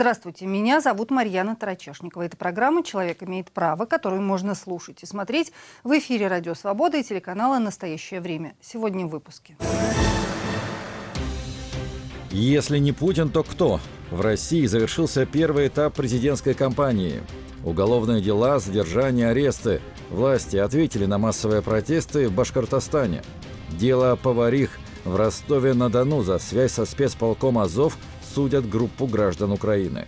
Здравствуйте, меня зовут Марьяна Тарачешникова. Это программа «Человек имеет право», которую можно слушать и смотреть в эфире «Радио Свобода» и телеканала «Настоящее время». Сегодня в выпуске. Если не Путин, то кто? В России завершился первый этап президентской кампании. Уголовные дела, задержания, аресты. Власти ответили на массовые протесты в Башкортостане. Дело поварих в Ростове-на-Дону за связь со спецполком «Азов» судят группу граждан Украины.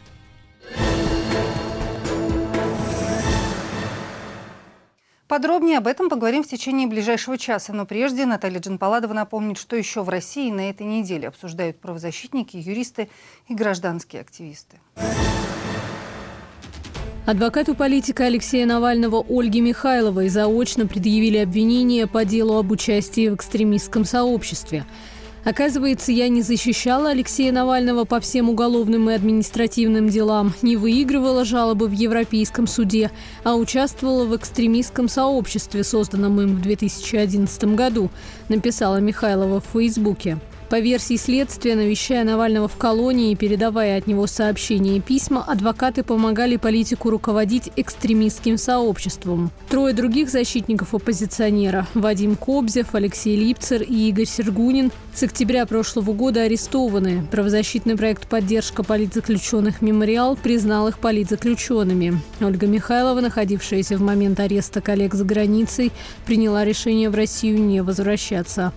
Подробнее об этом поговорим в течение ближайшего часа. Но прежде Наталья Джанпаладова напомнит, что еще в России на этой неделе обсуждают правозащитники, юристы и гражданские активисты. Адвокату политика Алексея Навального Ольге Михайловой заочно предъявили обвинение по делу об участии в экстремистском сообществе. Оказывается, я не защищала Алексея Навального по всем уголовным и административным делам, не выигрывала жалобы в Европейском суде, а участвовала в экстремистском сообществе, созданном им в 2011 году, написала Михайлова в Фейсбуке. По версии следствия, навещая Навального в колонии и передавая от него сообщения и письма, адвокаты помогали политику руководить экстремистским сообществом. Трое других защитников оппозиционера – Вадим Кобзев, Алексей Липцер и Игорь Сергунин – с октября прошлого года арестованы. Правозащитный проект «Поддержка политзаключенных Мемориал» признал их политзаключенными. Ольга Михайлова, находившаяся в момент ареста коллег за границей, приняла решение в Россию не возвращаться.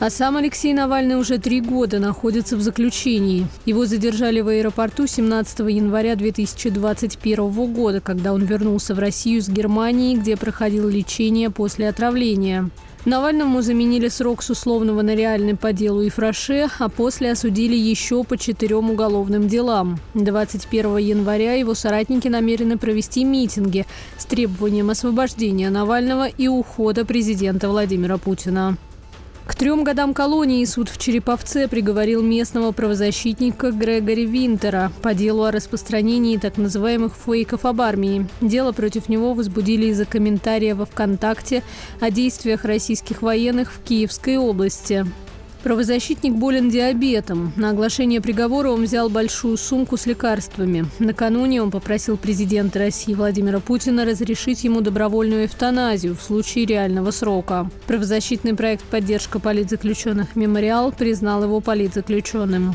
А сам Алексей Навальный уже три года находится в заключении. Его задержали в аэропорту 17 января 2021 года, когда он вернулся в Россию с Германии, где проходил лечение после отравления. Навальному заменили срок с условного на реальный по делу и фраше, а после осудили еще по четырем уголовным делам. 21 января его соратники намерены провести митинги с требованием освобождения Навального и ухода президента Владимира Путина. К трем годам колонии суд в Череповце приговорил местного правозащитника Грегори Винтера по делу о распространении так называемых фейков об армии. Дело против него возбудили из-за комментария во ВКонтакте о действиях российских военных в Киевской области. Правозащитник болен диабетом. На оглашение приговора он взял большую сумку с лекарствами. Накануне он попросил президента России Владимира Путина разрешить ему добровольную эвтаназию в случае реального срока. Правозащитный проект «Поддержка политзаключенных Мемориал» признал его политзаключенным.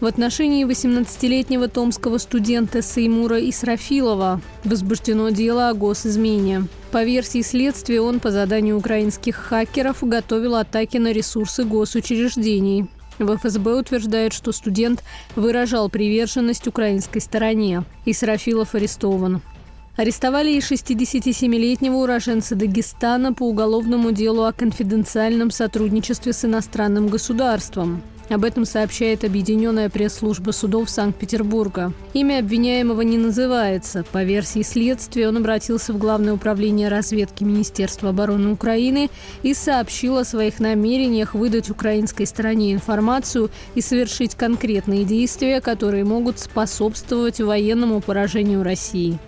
В отношении 18-летнего томского студента Сеймура Исрафилова возбуждено дело о госизмене. По версии следствия, он по заданию украинских хакеров готовил атаки на ресурсы госучреждений. В ФСБ утверждают, что студент выражал приверженность украинской стороне. Исрафилов арестован. Арестовали и 67-летнего уроженца Дагестана по уголовному делу о конфиденциальном сотрудничестве с иностранным государством. Об этом сообщает Объединенная пресс-служба судов Санкт-Петербурга. Имя обвиняемого не называется. По версии следствия, он обратился в Главное управление разведки Министерства обороны Украины и сообщил о своих намерениях выдать украинской стороне информацию и совершить конкретные действия, которые могут способствовать военному поражению России.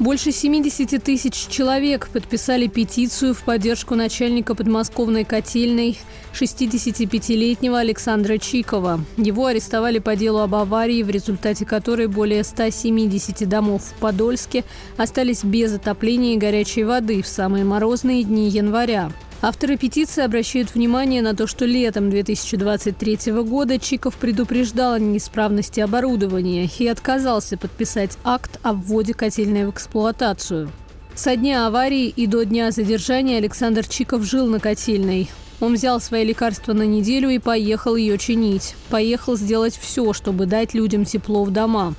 Больше 70 тысяч человек подписали петицию в поддержку начальника подмосковной котельной 65-летнего Александра Чикова. Его арестовали по делу об аварии, в результате которой более 170 домов в Подольске остались без отопления и горячей воды в самые морозные дни января. Авторы петиции обращают внимание на то, что летом 2023 года Чиков предупреждал о неисправности оборудования и отказался подписать акт о вводе котельной в эксплуатацию. Со дня аварии и до дня задержания Александр Чиков жил на котельной. Он взял свои лекарства на неделю и поехал ее чинить. Поехал сделать все, чтобы дать людям тепло в дома.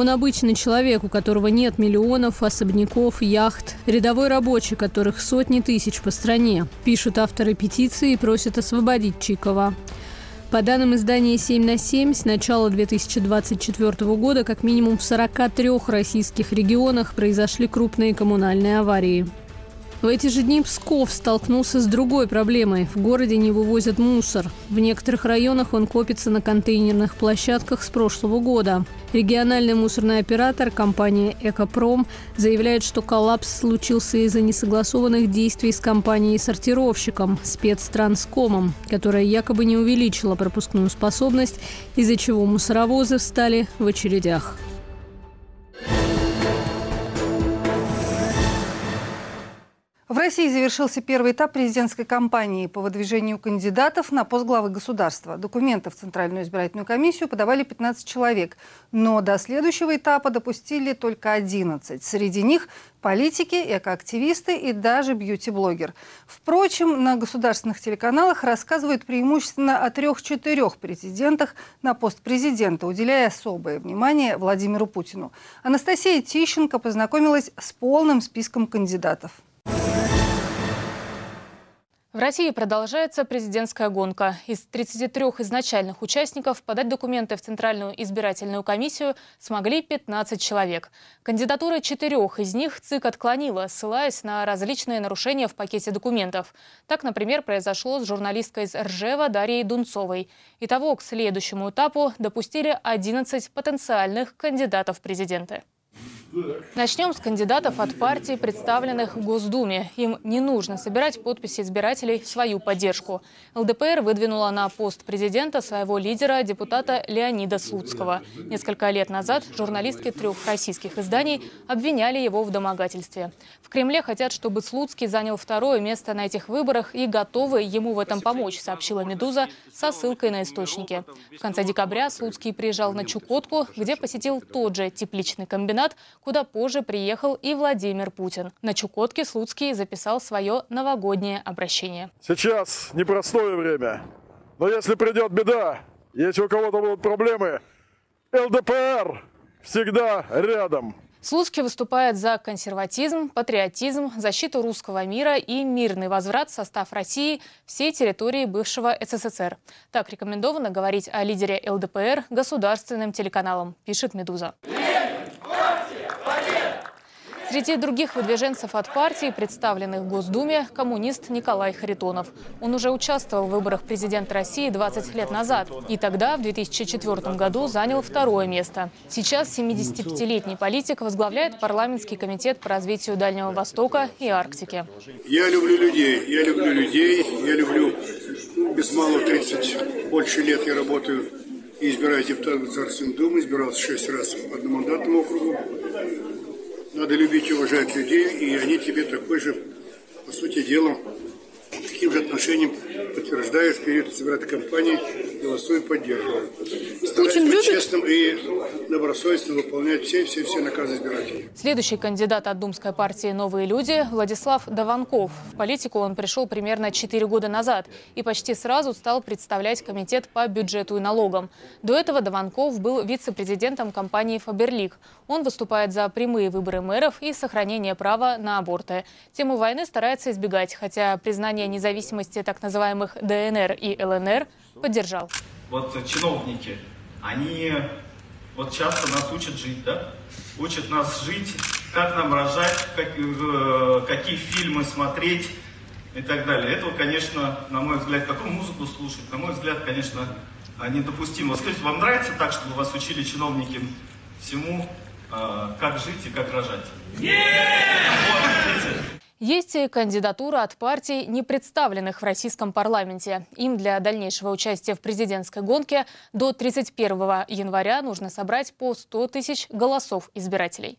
Он обычный человек, у которого нет миллионов, особняков, яхт. Рядовой рабочий, которых сотни тысяч по стране. Пишут авторы петиции и просят освободить Чикова. По данным издания «7 на 7», с начала 2024 года как минимум в 43 российских регионах произошли крупные коммунальные аварии. В эти же дни Псков столкнулся с другой проблемой. В городе не вывозят мусор. В некоторых районах он копится на контейнерных площадках с прошлого года. Региональный мусорный оператор компания «Экопром» заявляет, что коллапс случился из-за несогласованных действий с компанией-сортировщиком спецтранскомом, которая якобы не увеличила пропускную способность, из-за чего мусоровозы встали в очередях. В России завершился первый этап президентской кампании по выдвижению кандидатов на пост главы государства. Документы в Центральную избирательную комиссию подавали 15 человек, но до следующего этапа допустили только 11. Среди них политики, экоактивисты и даже бьюти-блогер. Впрочем, на государственных телеканалах рассказывают преимущественно о трех-четырех претендентах на пост президента, уделяя особое внимание Владимиру Путину. Анастасия Тищенко познакомилась с полным списком кандидатов. В России продолжается президентская гонка. Из 33 изначальных участников подать документы в Центральную избирательную комиссию смогли 15 человек. Кандидатуры четырех из них ЦИК отклонила, ссылаясь на различные нарушения в пакете документов. Так, например, произошло с журналисткой из Ржева Дарьей Дунцовой. Итого к следующему этапу допустили 11 потенциальных кандидатов в президенты. Начнем с кандидатов от партий, представленных в Госдуме. Им не нужно собирать подписи избирателей в свою поддержку. ЛДПР выдвинула на пост президента своего лидера, депутата Леонида Слуцкого. Несколько лет назад журналистки трех российских изданий обвиняли его в домогательстве. В Кремле хотят, чтобы Слуцкий занял второе место на этих выборах и готовы ему в этом помочь, сообщила «Медуза» со ссылкой на источники. В конце декабря Слуцкий приезжал на Чукотку, где посетил тот же тепличный комбинат, куда позже приехал и Владимир Путин. На Чукотке Слуцкий записал свое новогоднее обращение. Сейчас непростое время, но если придет беда, если у кого-то будут проблемы, ЛДПР всегда рядом. Слуцкий выступает за консерватизм, патриотизм, защиту русского мира и мирный возврат в состав России всей территории бывшего СССР. Так рекомендовано говорить о лидере ЛДПР государственным телеканалам, пишет «Медуза». Среди других выдвиженцев от партии, представленных в Госдуме, коммунист Николай Харитонов. Он уже участвовал в выборах президента России 20 лет назад. И тогда, в 2004 году, занял второе место. Сейчас 75-летний политик возглавляет парламентский комитет по развитию Дальнего Востока и Арктики. Я люблю людей, я люблю людей, я люблю без малого 30, больше лет я работаю и избираюсь депутатом Государственной Думы, избирался шесть раз по одномандатному округу. Надо любить и уважать людей, и они тебе такой же, по сути дела, таким же отношением подтверждают в период избирательной кампании, голосуют, поддерживают. Стараюсь быть честным и добросовестно выполнять все-все-все наказы избирателей. Следующий кандидат от Думской партии «Новые люди» Владислав Даванков. В политику он пришел примерно 4 года назад и почти сразу стал представлять комитет по бюджету и налогам. До этого Даванков был вице-президентом компании «Фаберлик». Он выступает за прямые выборы мэров и сохранение права на аборты. Тему войны старается избегать, хотя признание независимости так называемых ДНР и ЛНР поддержал. Вот чиновники, они вот часто нас учат жить, да? Учат нас жить, как нам рожать, как, э, какие фильмы смотреть и так далее. Этого, конечно, на мой взгляд, какую музыку слушать, на мой взгляд, конечно, недопустимо. Вот скажите, вам нравится так, чтобы вас учили чиновники всему, как жить и как рожать? Есть и кандидатура от партий, не представленных в российском парламенте. Им для дальнейшего участия в президентской гонке до 31 января нужно собрать по 100 тысяч голосов избирателей.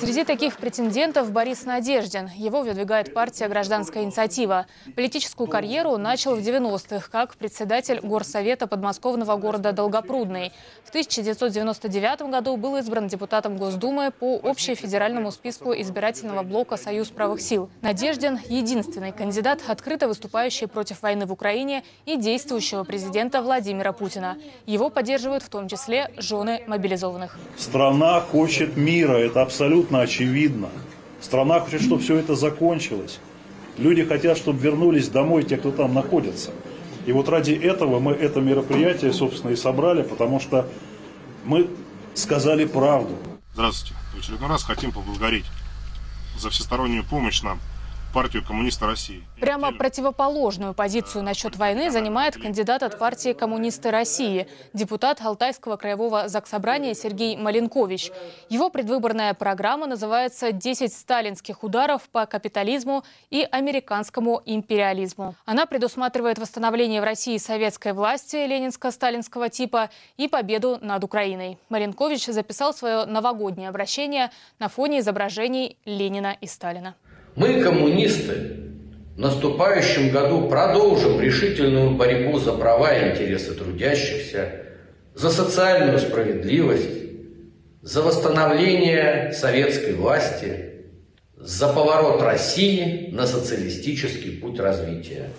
Среди таких претендентов Борис Надеждин. Его выдвигает партия «Гражданская инициатива». Политическую карьеру начал в 90-х как председатель горсовета подмосковного города Долгопрудный. В 1999 году был избран депутатом Госдумы по общефедеральному списку избирательного блока «Союз правых сил». Надеждин – единственный кандидат, открыто выступающий против войны в Украине и действующего президента Владимира Путина. Его поддерживают в том числе жены мобилизованных. Страна хочет мира, это абсолютно абсолютно очевидно. Страна хочет, чтобы все это закончилось. Люди хотят, чтобы вернулись домой те, кто там находится. И вот ради этого мы это мероприятие, собственно, и собрали, потому что мы сказали правду. Здравствуйте. В очередной раз хотим поблагодарить за всестороннюю помощь нам партию коммуниста России. Прямо противоположную позицию насчет войны занимает кандидат от партии коммунисты России, депутат Алтайского краевого заксобрания Сергей Маленкович. Его предвыборная программа называется «10 сталинских ударов по капитализму и американскому империализму». Она предусматривает восстановление в России советской власти ленинско-сталинского типа и победу над Украиной. Маленкович записал свое новогоднее обращение на фоне изображений Ленина и Сталина. Мы, коммунисты, в наступающем году продолжим решительную борьбу за права и интересы трудящихся, за социальную справедливость, за восстановление советской власти, за поворот России на социалистический путь развития.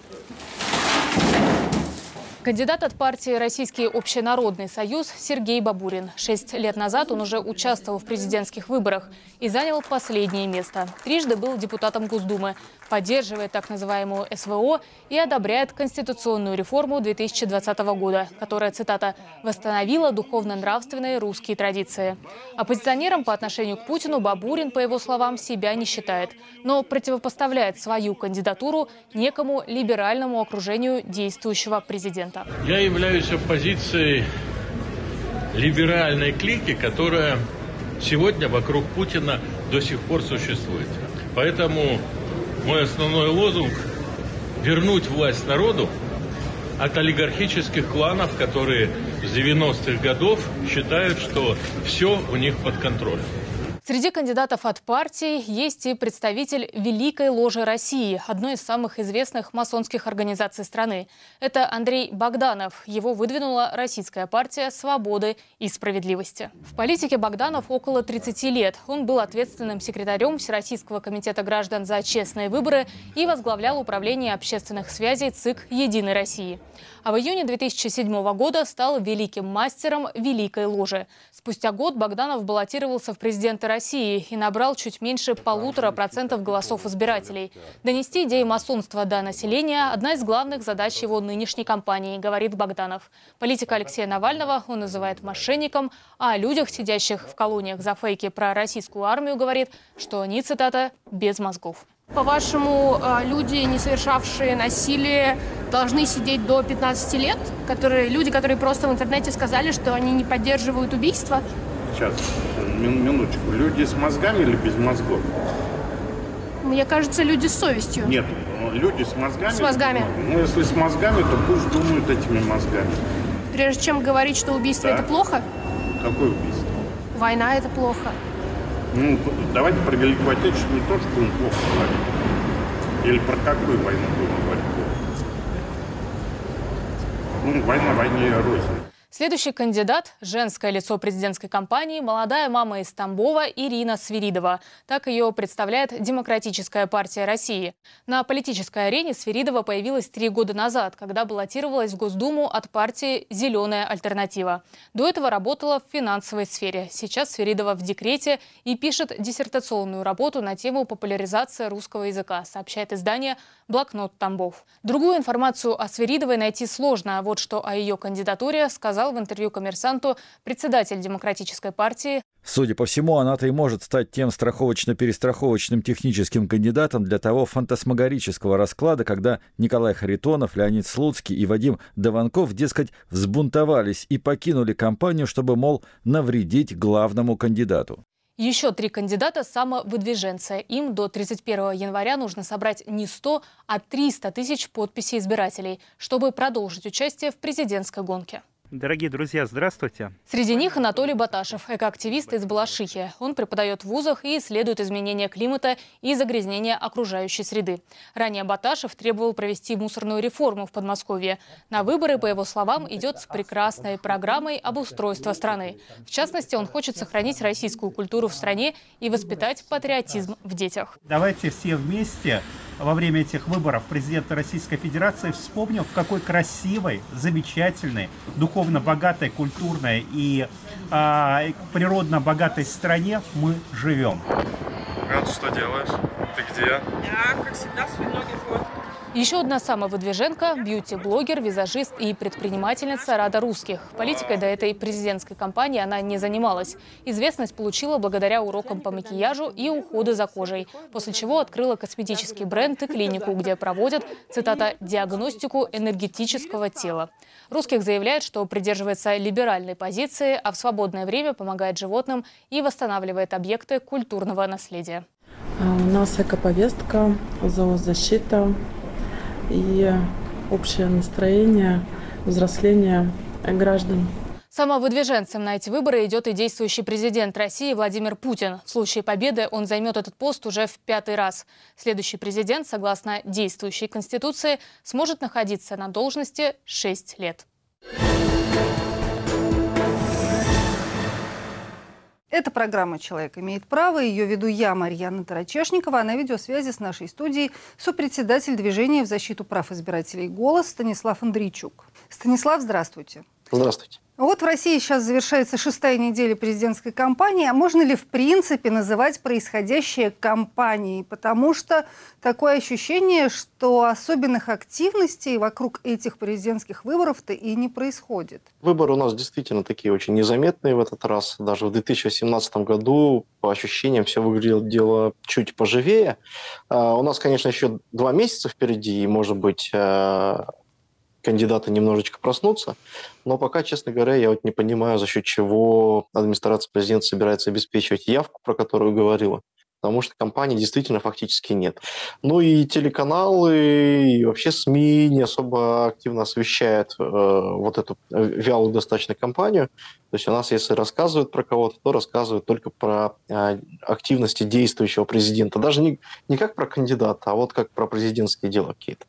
Кандидат от партии «Российский общенародный союз» Сергей Бабурин. Шесть лет назад он уже участвовал в президентских выборах и занял последнее место. Трижды был депутатом Госдумы, поддерживает так называемую СВО и одобряет конституционную реформу 2020 года, которая, цитата, «восстановила духовно-нравственные русские традиции». Оппозиционером по отношению к Путину Бабурин, по его словам, себя не считает, но противопоставляет свою кандидатуру некому либеральному окружению действующего президента. Я являюсь оппозицией либеральной клики, которая сегодня вокруг Путина до сих пор существует. Поэтому мой основной лозунг – вернуть власть народу от олигархических кланов, которые с 90-х годов считают, что все у них под контролем. Среди кандидатов от партии есть и представитель Великой Ложи России, одной из самых известных масонских организаций страны. Это Андрей Богданов. Его выдвинула Российская партия свободы и справедливости. В политике Богданов около 30 лет. Он был ответственным секретарем Всероссийского комитета граждан за честные выборы и возглавлял управление общественных связей ЦИК «Единой России». А в июне 2007 года стал великим мастером Великой Ложи. Спустя год Богданов баллотировался в президенты России и набрал чуть меньше полутора процентов голосов избирателей. Донести идеи масонства до населения – одна из главных задач его нынешней кампании, говорит Богданов. Политика Алексея Навального он называет мошенником, а о людях, сидящих в колониях за фейки про российскую армию, говорит, что они, цитата, «без мозгов». По-вашему, э, люди, не совершавшие насилие, должны сидеть до 15 лет? Которые, люди, которые просто в интернете сказали, что они не поддерживают убийство? Сейчас, минуточку. Люди с мозгами или без мозгов? Мне кажется, люди с совестью. Нет, люди с мозгами. С мозгами. Ну, если с мозгами, то пусть думают этими мозгами. Прежде чем говорить, что убийство да. это плохо? Какое убийство? Война это плохо. Ну, давайте про Великую Отечественную тоже будем плохо говорить. Или про какую войну будем говорить? Ну, война войне рознь. Следующий кандидат – женское лицо президентской кампании, молодая мама из Тамбова Ирина Свиридова. Так ее представляет Демократическая партия России. На политической арене Свиридова появилась три года назад, когда баллотировалась в Госдуму от партии «Зеленая альтернатива». До этого работала в финансовой сфере. Сейчас Свиридова в декрете и пишет диссертационную работу на тему популяризации русского языка, сообщает издание «Блокнот Тамбов». Другую информацию о Свиридовой найти сложно. А вот что о ее кандидатуре сказал сказал в интервью коммерсанту председатель Демократической партии. Судя по всему, она-то и может стать тем страховочно-перестраховочным техническим кандидатом для того фантасмагорического расклада, когда Николай Харитонов, Леонид Слуцкий и Вадим Даванков, дескать, взбунтовались и покинули компанию, чтобы, мол, навредить главному кандидату. Еще три кандидата самовыдвиженца. Им до 31 января нужно собрать не 100, а 300 тысяч подписей избирателей, чтобы продолжить участие в президентской гонке. Дорогие друзья, здравствуйте. Среди них Анатолий Баташев, экоактивист из Балашихи. Он преподает в вузах и исследует изменения климата и загрязнения окружающей среды. Ранее Баташев требовал провести мусорную реформу в Подмосковье. На выборы, по его словам, идет с прекрасной программой обустройства страны. В частности, он хочет сохранить российскую культуру в стране и воспитать патриотизм в детях. Давайте все вместе во время этих выборов президента Российской Федерации вспомнил, в какой красивой, замечательной, духовно богатой, культурной и э, природно богатой стране мы живем. Рад, что делаешь? Ты где? Я, как всегда, свои ноги вот. Еще одна самовыдвиженка – бьюти-блогер, визажист и предпринимательница Рада Русских. Политикой до этой президентской кампании она не занималась. Известность получила благодаря урокам по макияжу и уходу за кожей, после чего открыла косметический бренд и клинику, где проводят, цитата, «диагностику энергетического тела». Русских заявляет, что придерживается либеральной позиции, а в свободное время помогает животным и восстанавливает объекты культурного наследия. А у нас экоповестка, зоозащита, и общее настроение взросления граждан. Самовыдвиженцем на эти выборы идет и действующий президент России Владимир Путин. В случае победы он займет этот пост уже в пятый раз. Следующий президент, согласно действующей Конституции, сможет находиться на должности 6 лет. Это программа «Человек имеет право». Ее веду я, Марьяна Тарачешникова, а на видеосвязи с нашей студией сопредседатель движения в защиту прав избирателей «Голос» Станислав Андрейчук. Станислав, здравствуйте. Здравствуйте. Вот в России сейчас завершается шестая неделя президентской кампании. А можно ли в принципе называть происходящее кампанией? Потому что такое ощущение, что особенных активностей вокруг этих президентских выборов-то и не происходит. Выборы у нас действительно такие очень незаметные в этот раз. Даже в 2017 году по ощущениям все выглядело чуть поживее. А, у нас, конечно, еще два месяца впереди, и, может быть, а, кандидаты немножечко проснутся. Но пока, честно говоря, я вот не понимаю, за счет чего администрация президента собирается обеспечивать явку, про которую говорила. Потому что компании действительно фактически нет. Ну и телеканалы, и вообще СМИ не особо активно освещают э, вот эту вялую достаточно компанию. То есть у нас, если рассказывают про кого-то, то рассказывают только про э, активности действующего президента. Даже не, не как про кандидата, а вот как про президентские дела какие-то.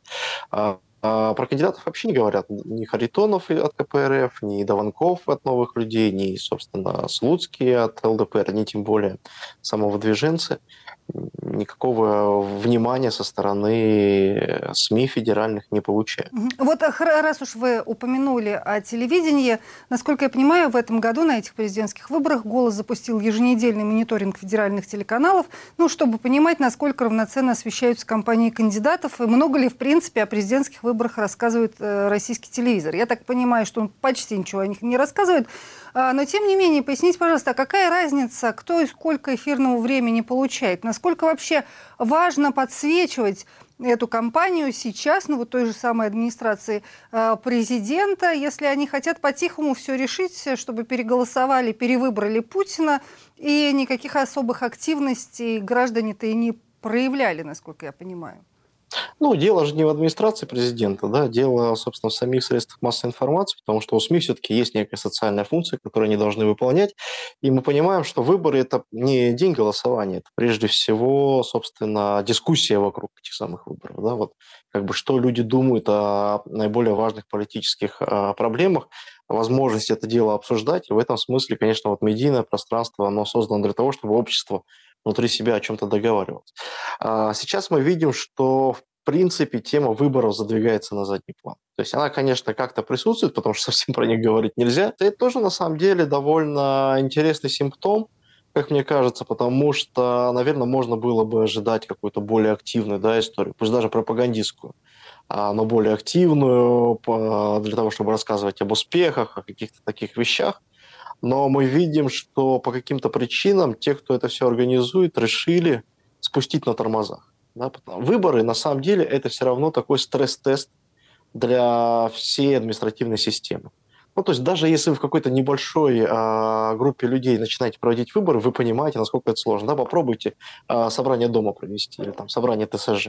А про кандидатов вообще не говорят. Ни Харитонов от КПРФ, ни Даванков от «Новых людей», ни, собственно, Слуцкий от ЛДПР, ни тем более самовыдвиженцы никакого внимания со стороны СМИ федеральных не получают. Вот а, раз уж вы упомянули о телевидении, насколько я понимаю, в этом году на этих президентских выборах «Голос» запустил еженедельный мониторинг федеральных телеканалов, ну, чтобы понимать, насколько равноценно освещаются кампании кандидатов и много ли, в принципе, о президентских выборах рассказывает э, российский телевизор. Я так понимаю, что он почти ничего о них не рассказывает, а, но, тем не менее, поясните, пожалуйста, а какая разница, кто и сколько эфирного времени получает? Насколько вообще важно подсвечивать эту кампанию сейчас, ну вот той же самой администрации а, президента, если они хотят по-тихому все решить, чтобы переголосовали, перевыбрали Путина, и никаких особых активностей граждане-то и не проявляли, насколько я понимаю. Ну, дело же не в администрации президента, да, дело, собственно, в самих средствах массовой информации, потому что у СМИ все-таки есть некая социальная функция, которую они должны выполнять. И мы понимаем, что выборы – это не день голосования, это прежде всего, собственно, дискуссия вокруг этих самых выборов. Да, вот как бы что люди думают о наиболее важных политических а, проблемах, возможность это дело обсуждать. И в этом смысле, конечно, вот медийное пространство, оно создано для того, чтобы общество внутри себя о чем-то договаривалось. А сейчас мы видим, что в принципе тема выборов задвигается на задний план. То есть она, конечно, как-то присутствует, потому что совсем про них говорить нельзя. Это тоже на самом деле довольно интересный симптом, как мне кажется, потому что, наверное, можно было бы ожидать какую-то более активную да, историю, пусть даже пропагандистскую, но более активную для того, чтобы рассказывать об успехах, о каких-то таких вещах но мы видим, что по каким-то причинам те, кто это все организует, решили спустить на тормозах. Выборы, на самом деле, это все равно такой стресс-тест для всей административной системы. Ну, то есть даже если вы в какой-то небольшой э, группе людей начинаете проводить выборы, вы понимаете, насколько это сложно. Да? Попробуйте э, собрание дома провести или там собрание ТСЖ.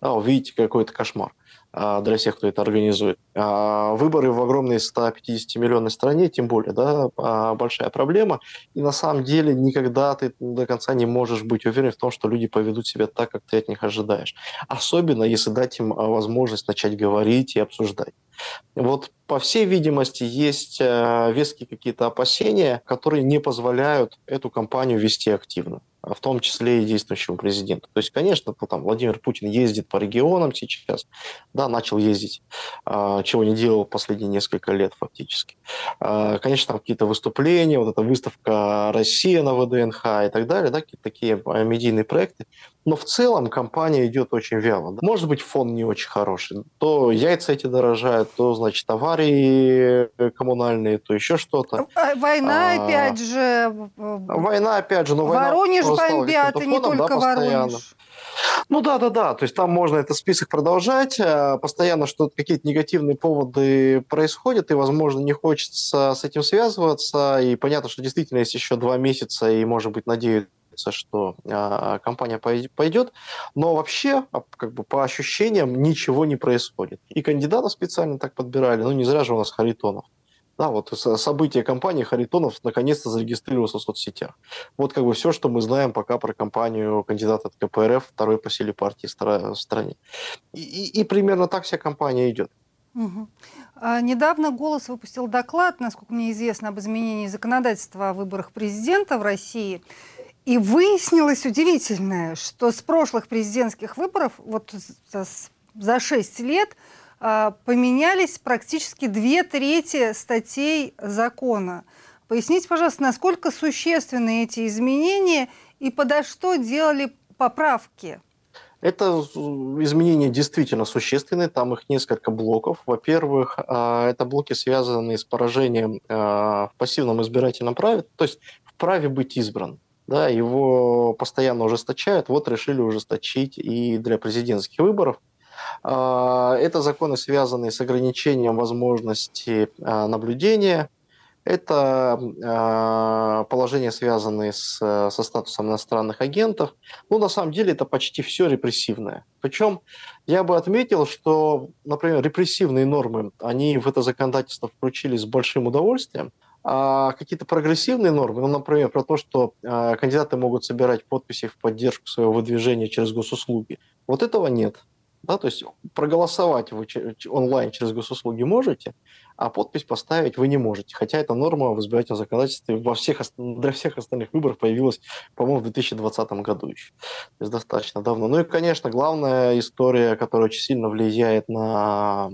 Да, увидите какой-то кошмар. А, для всех, кто это организует. А, выборы в огромной 150-миллионной стране, тем более, да, а, большая проблема. И на самом деле никогда ты до конца не можешь быть уверен в том, что люди поведут себя так, как ты от них ожидаешь. Особенно, если дать им возможность начать говорить и обсуждать. Вот, по всей видимости, есть веские какие-то опасения, которые не позволяют эту кампанию вести активно. В том числе и действующему президенту. То есть, конечно, ну, там Владимир Путин ездит по регионам сейчас, да, начал ездить, а, чего не делал последние несколько лет фактически. А, конечно, там какие-то выступления, вот эта выставка «Россия» на ВДНХ и так далее, да, какие-то такие а, медийные проекты. Но в целом компания идет очень вяло. Может быть, фон не очень хороший. То яйца эти дорожают, то, значит, аварии коммунальные, то еще что-то. Война, а, опять же. Война, опять же. Но Воронеж бомбят, и не только да, Воронеж. Ну да, да, да. То есть там можно этот список продолжать. Э, постоянно что-то какие-то негативные поводы происходят, и, возможно, не хочется с этим связываться. И понятно, что действительно есть еще два месяца, и, может быть, надеются что э, компания пойдет, но вообще, а, как бы по ощущениям, ничего не происходит. И кандидатов специально так подбирали, ну не зря же у нас Харитонов. Да, вот событие компании Харитонов наконец-то зарегистрировался в соцсетях. Вот как бы все, что мы знаем пока про компанию кандидата от КПРФ, второй по силе партии в стране. И, и, и примерно так вся компания идет. Угу. Недавно «Голос» выпустил доклад, насколько мне известно, об изменении законодательства о выборах президента в России. И выяснилось удивительное, что с прошлых президентских выборов, вот за 6 лет, а, поменялись практически две трети статей закона. Поясните, пожалуйста, насколько существенны эти изменения и подо что делали поправки? Это изменения действительно существенные, там их несколько блоков. Во-первых, а, это блоки, связанные с поражением а, в пассивном избирательном праве, то есть в праве быть избран. Да, его постоянно ужесточают, вот решили ужесточить и для президентских выборов. А, это законы, связанные с ограничением возможности а, наблюдения. Это а, положения, связанные с, со статусом иностранных агентов. Ну, на самом деле, это почти все репрессивное. Причем я бы отметил, что, например, репрессивные нормы, они в это законодательство включили с большим удовольствием, какие-то прогрессивные нормы, ну, например, про то, что э, кандидаты могут собирать подписи в поддержку своего выдвижения через госуслуги, вот этого нет. Да, то есть проголосовать вы онлайн через госуслуги можете, а подпись поставить вы не можете. Хотя эта норма в избирательном законодательстве во всех, для всех остальных выборов появилась, по-моему, в 2020 году еще. То есть достаточно давно. Ну и, конечно, главная история, которая очень сильно влияет на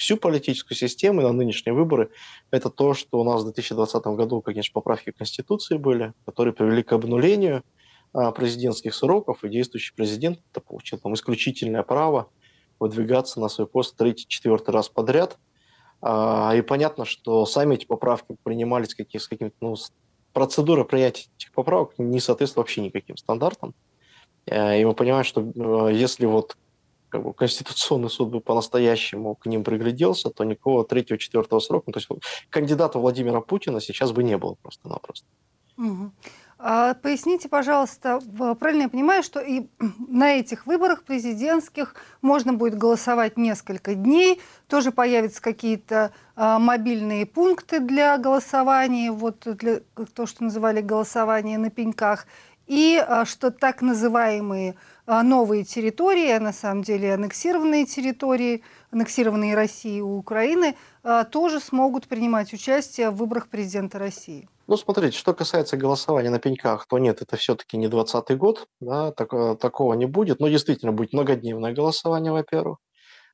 всю политическую систему и на нынешние выборы, это то, что у нас в 2020 году, конечно, поправки Конституции были, которые привели к обнулению – а, президентских сроков, и действующий президент получил там исключительное право выдвигаться на свой пост третий, четвертый раз подряд. А, и понятно, что сами эти поправки принимались какие, с какими-то, ну, процедура принятия этих поправок не соответствует вообще никаким стандартам. Э, и мы понимаем, что э, если вот как бы, Конституционный суд бы по-настоящему к ним пригляделся, то никакого третьего, четвертого срока, ну, то есть кандидата Владимира Путина сейчас бы не было просто-напросто. Угу. А, поясните, пожалуйста, правильно я понимаю, что и на этих выборах президентских можно будет голосовать несколько дней, тоже появятся какие-то а, мобильные пункты для голосования, вот для то, что называли голосование на пеньках, и а, что так называемые новые территории, на самом деле аннексированные территории, аннексированные Россией и Украины, тоже смогут принимать участие в выборах президента России. Ну, смотрите, что касается голосования на пеньках, то нет, это все-таки не 2020 год, да, так, такого не будет. Но действительно будет многодневное голосование, во-первых.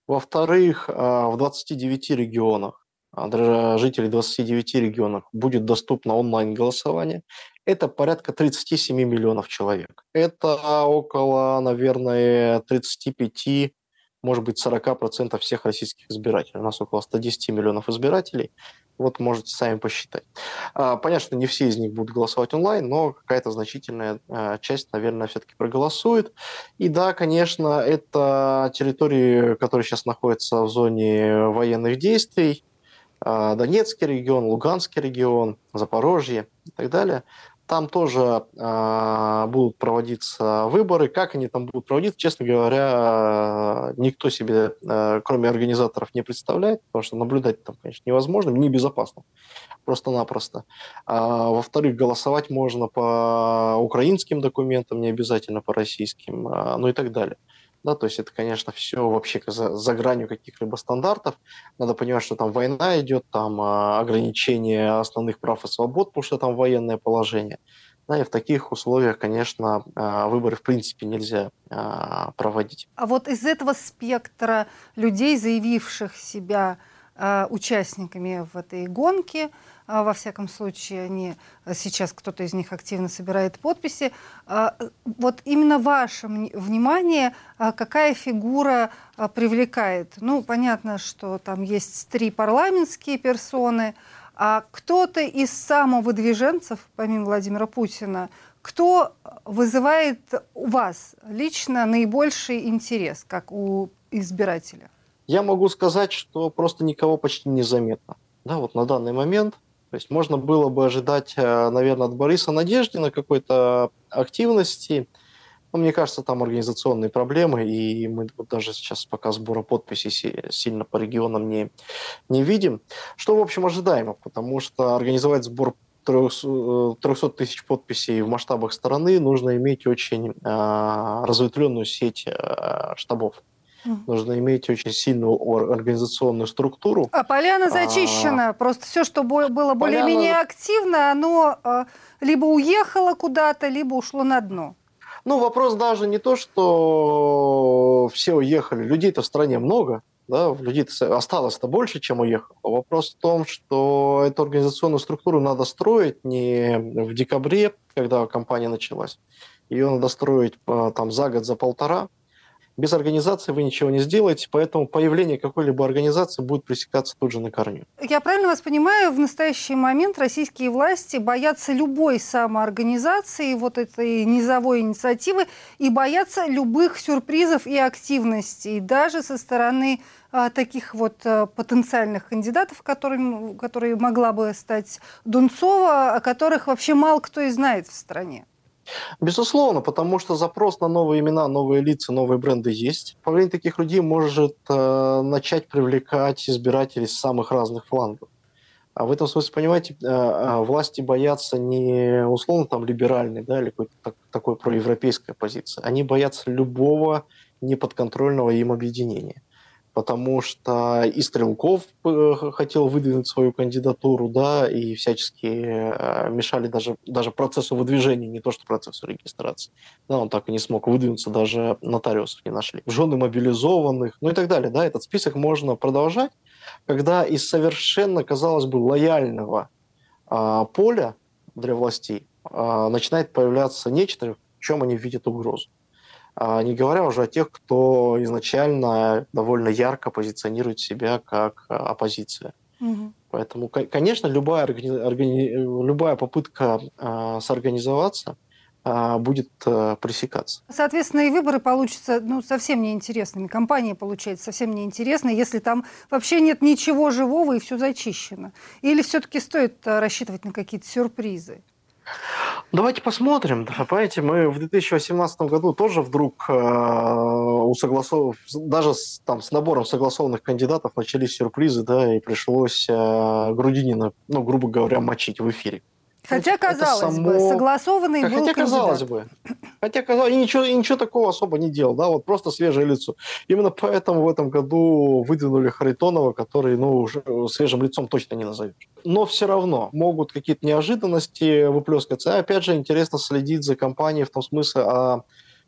Во-вторых, а, в 29 регионах, а, жителей 29 регионов будет доступно онлайн-голосование. Это порядка 37 миллионов человек. Это около, наверное, 35 может быть, 40% всех российских избирателей. У нас около 110 миллионов избирателей. Вот можете сами посчитать. А, понятно, не все из них будут голосовать онлайн, но какая-то значительная а, часть, наверное, все-таки проголосует. И да, конечно, это территории, которые сейчас находятся в зоне военных действий. А, Донецкий регион, Луганский регион, Запорожье и так далее. Там тоже э, будут проводиться выборы. Как они там будут проводиться, честно говоря, никто себе, э, кроме организаторов, не представляет, потому что наблюдать там, конечно, невозможно, небезопасно, просто-напросто. А, во-вторых, голосовать можно по украинским документам, не обязательно по российским, э, ну и так далее. Да, то есть это, конечно, все вообще за, за гранью каких-либо стандартов. Надо понимать, что там война идет, там э, ограничение основных прав и свобод, потому что там военное положение. Да, и в таких условиях, конечно, а, выборы в принципе нельзя а, проводить. А вот из этого спектра людей, заявивших себя а, участниками в этой гонке, во всяком случае, они сейчас кто-то из них активно собирает подписи. Вот именно ваше внимание, какая фигура привлекает? Ну, понятно, что там есть три парламентские персоны, а кто-то из самовыдвиженцев, помимо Владимира Путина, кто вызывает у вас лично наибольший интерес, как у избирателя? Я могу сказать, что просто никого почти не заметно. Да, вот на данный момент. То есть можно было бы ожидать, э, наверное, от Бориса Надеждина какой-то активности, но мне кажется, там организационные проблемы, и мы вот даже сейчас пока сбора подписей сильно по регионам не, не видим. Что, в общем, ожидаемо, потому что организовать сбор 300 э, тысяч подписей в масштабах страны нужно иметь очень э, разветвленную сеть э, штабов. Нужно иметь очень сильную организационную структуру. А поляна зачищена. А... Просто все, что было более-менее поляна... активно, оно э, либо уехало куда-то, либо ушло на дно. Ну, вопрос даже не то, что все уехали. Людей-то в стране много, да, людей осталось-то больше, чем уехало. Вопрос в том, что эту организационную структуру надо строить не в декабре, когда кампания началась. Ее надо строить а, там за год, за полтора. Без организации вы ничего не сделаете, поэтому появление какой-либо организации будет пресекаться тут же на корню. Я правильно вас понимаю, в настоящий момент российские власти боятся любой самоорганизации, вот этой низовой инициативы, и боятся любых сюрпризов и активностей, даже со стороны а, таких вот а, потенциальных кандидатов, которым, которые могла бы стать Дунцова, о которых вообще мало кто и знает в стране. Безусловно, потому что запрос на новые имена, новые лица, новые бренды есть. Появление таких людей может э, начать привлекать избирателей с самых разных флангов. А в этом смысле, понимаете, э, э, власти боятся не условно там либеральной, да, или какой-то так, такой проевропейской позиции. Они боятся любого неподконтрольного им объединения потому что и Стрелков э, хотел выдвинуть свою кандидатуру, да, и всячески э, мешали даже, даже процессу выдвижения, не то что процессу регистрации. Да, он так и не смог выдвинуться, даже нотариусов не нашли. Жены мобилизованных, ну и так далее, да, этот список можно продолжать, когда из совершенно, казалось бы, лояльного а, поля для властей а, начинает появляться нечто, в чем они видят угрозу. А не говоря уже о тех, кто изначально довольно ярко позиционирует себя как а, оппозиция. Угу. Поэтому, конечно, любая, органи... любая попытка э, сорганизоваться э, будет э, пресекаться. Соответственно, и выборы получатся ну, совсем неинтересными. Компания получается совсем неинтересной, если там вообще нет ничего живого и все зачищено. Или все-таки стоит рассчитывать на какие-то сюрпризы? Давайте посмотрим. Понимаете, мы в 2018 году тоже вдруг э, у согласов... даже с, там, с набором согласованных кандидатов начались сюрпризы, да, и пришлось э, Грудинина, ну, грубо говоря, мочить в эфире. Хотя, казалось само... бы, согласованный Хотя, был казалось бы. Хотя, казалось, и ничего, и ничего такого особо не делал, да, вот просто свежее лицо. Именно поэтому в этом году выдвинули Харитонова, который, ну, уже свежим лицом точно не назовешь. Но все равно могут какие-то неожиданности выплескаться. И опять же, интересно следить за компанией в том смысле, а,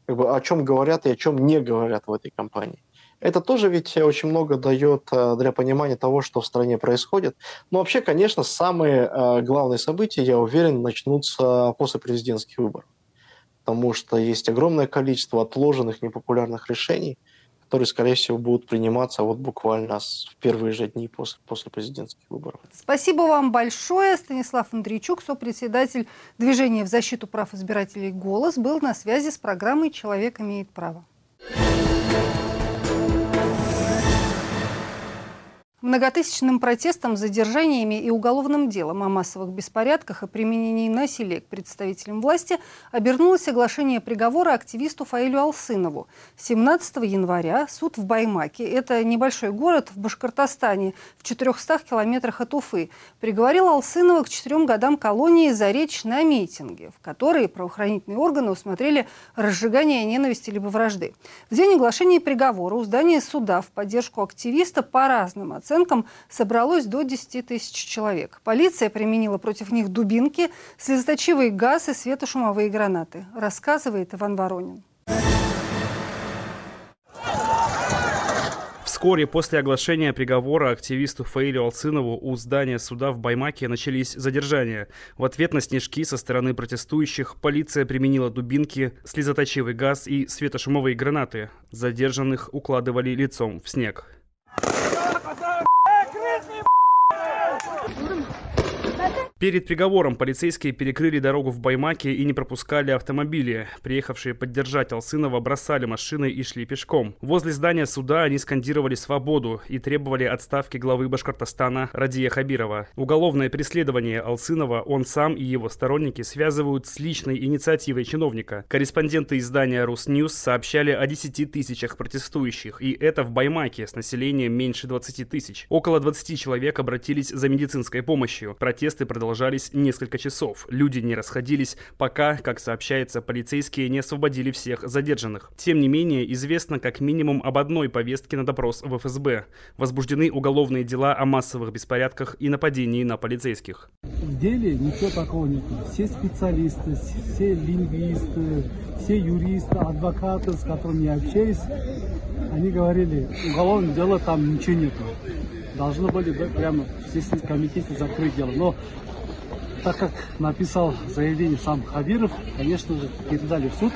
как бы, о чем говорят и о чем не говорят в этой компании. Это тоже ведь очень много дает э, для понимания того, что в стране происходит. Но вообще, конечно, самые э, главные события, я уверен, начнутся после президентских выборов. Потому что есть огромное количество отложенных непопулярных решений, которые, скорее всего, будут приниматься вот буквально в первые же дни после, после президентских выборов. Спасибо вам большое. Станислав Андрейчук, сопредседатель движения в защиту прав избирателей «Голос», был на связи с программой «Человек имеет право». Многотысячным протестом, задержаниями и уголовным делом о массовых беспорядках и применении насилия к представителям власти обернулось соглашение приговора активисту Фаилю Алсынову. 17 января суд в Баймаке, это небольшой город в Башкортостане, в 400 километрах от Уфы, приговорил Алсынова к четырем годам колонии за речь на митинге, в которой правоохранительные органы усмотрели разжигание ненависти либо вражды. В день оглашения приговора у здания суда в поддержку активиста по разным оценкам собралось до 10 тысяч человек. Полиция применила против них дубинки, слезоточивый газ и светошумовые гранаты, рассказывает Иван Воронин. Вскоре после оглашения приговора активисту Фаилю Алцынову у здания суда в Баймаке начались задержания. В ответ на снежки со стороны протестующих полиция применила дубинки, слезоточивый газ и светошумовые гранаты. Задержанных укладывали лицом в снег. Перед приговором полицейские перекрыли дорогу в Баймаке и не пропускали автомобили. Приехавшие поддержать Алсынова бросали машины и шли пешком. Возле здания суда они скандировали «Свободу» и требовали отставки главы Башкортостана Радия Хабирова. Уголовное преследование Алсынова он сам и его сторонники связывают с личной инициативой чиновника. Корреспонденты издания «Русньюз» сообщали о 10 тысячах протестующих, и это в Баймаке с населением меньше 20 тысяч. Около 20 человек обратились за медицинской помощью. Протесты продолжаются продолжались несколько часов. Люди не расходились, пока, как сообщается, полицейские не освободили всех задержанных. Тем не менее, известно как минимум об одной повестке на допрос в ФСБ. Возбуждены уголовные дела о массовых беспорядках и нападении на полицейских. В деле ничего такого нет. Все специалисты, все лингвисты, все юристы, адвокаты, с которыми я общаюсь, они говорили, уголовное дело там ничего нету. Должны были прямо в Следственном комитете закрыть дело. Но так как написал заявление сам Хабиров, конечно же, передали в суд.